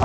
We